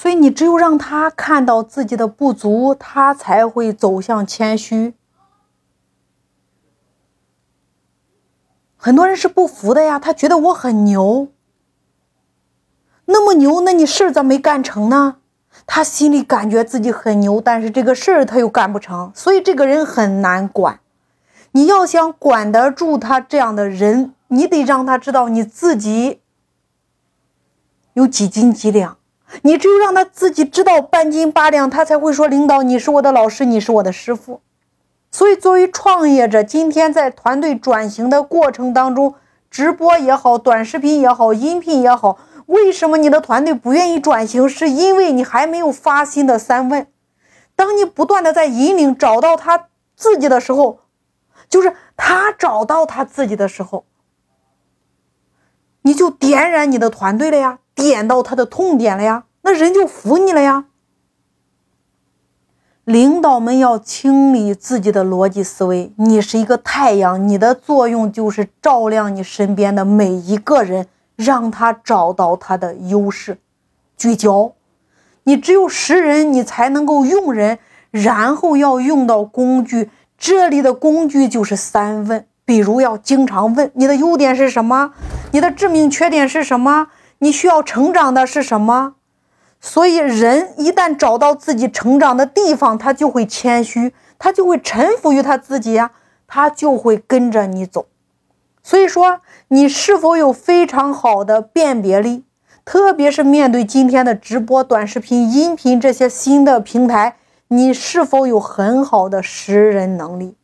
所以你只有让他看到自己的不足，他才会走向谦虚。很多人是不服的呀，他觉得我很牛，那么牛，那你事儿咋没干成呢？他心里感觉自己很牛，但是这个事儿他又干不成，所以这个人很难管。你要想管得住他这样的人，你得让他知道你自己有几斤几两。你只有让他自己知道半斤八两，他才会说：“领导，你是我的老师，你是我的师傅。”所以，作为创业者，今天在团队转型的过程当中，直播也好，短视频也好，音频也好，为什么你的团队不愿意转型？是因为你还没有发心的三问。当你不断的在引领找到他自己的时候，就是他找到他自己的时候，你就点燃你的团队了呀。点到他的痛点了呀，那人就服你了呀。领导们要清理自己的逻辑思维。你是一个太阳，你的作用就是照亮你身边的每一个人，让他找到他的优势，聚焦。你只有识人，你才能够用人，然后要用到工具。这里的工具就是三问，比如要经常问你的优点是什么，你的致命缺点是什么。你需要成长的是什么？所以人一旦找到自己成长的地方，他就会谦虚，他就会臣服于他自己呀，他就会跟着你走。所以说，你是否有非常好的辨别力？特别是面对今天的直播、短视频、音频这些新的平台，你是否有很好的识人能力？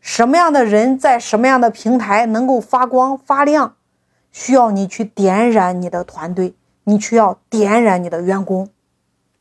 什么样的人在什么样的平台能够发光发亮？需要你去点燃你的团队，你需要点燃你的员工。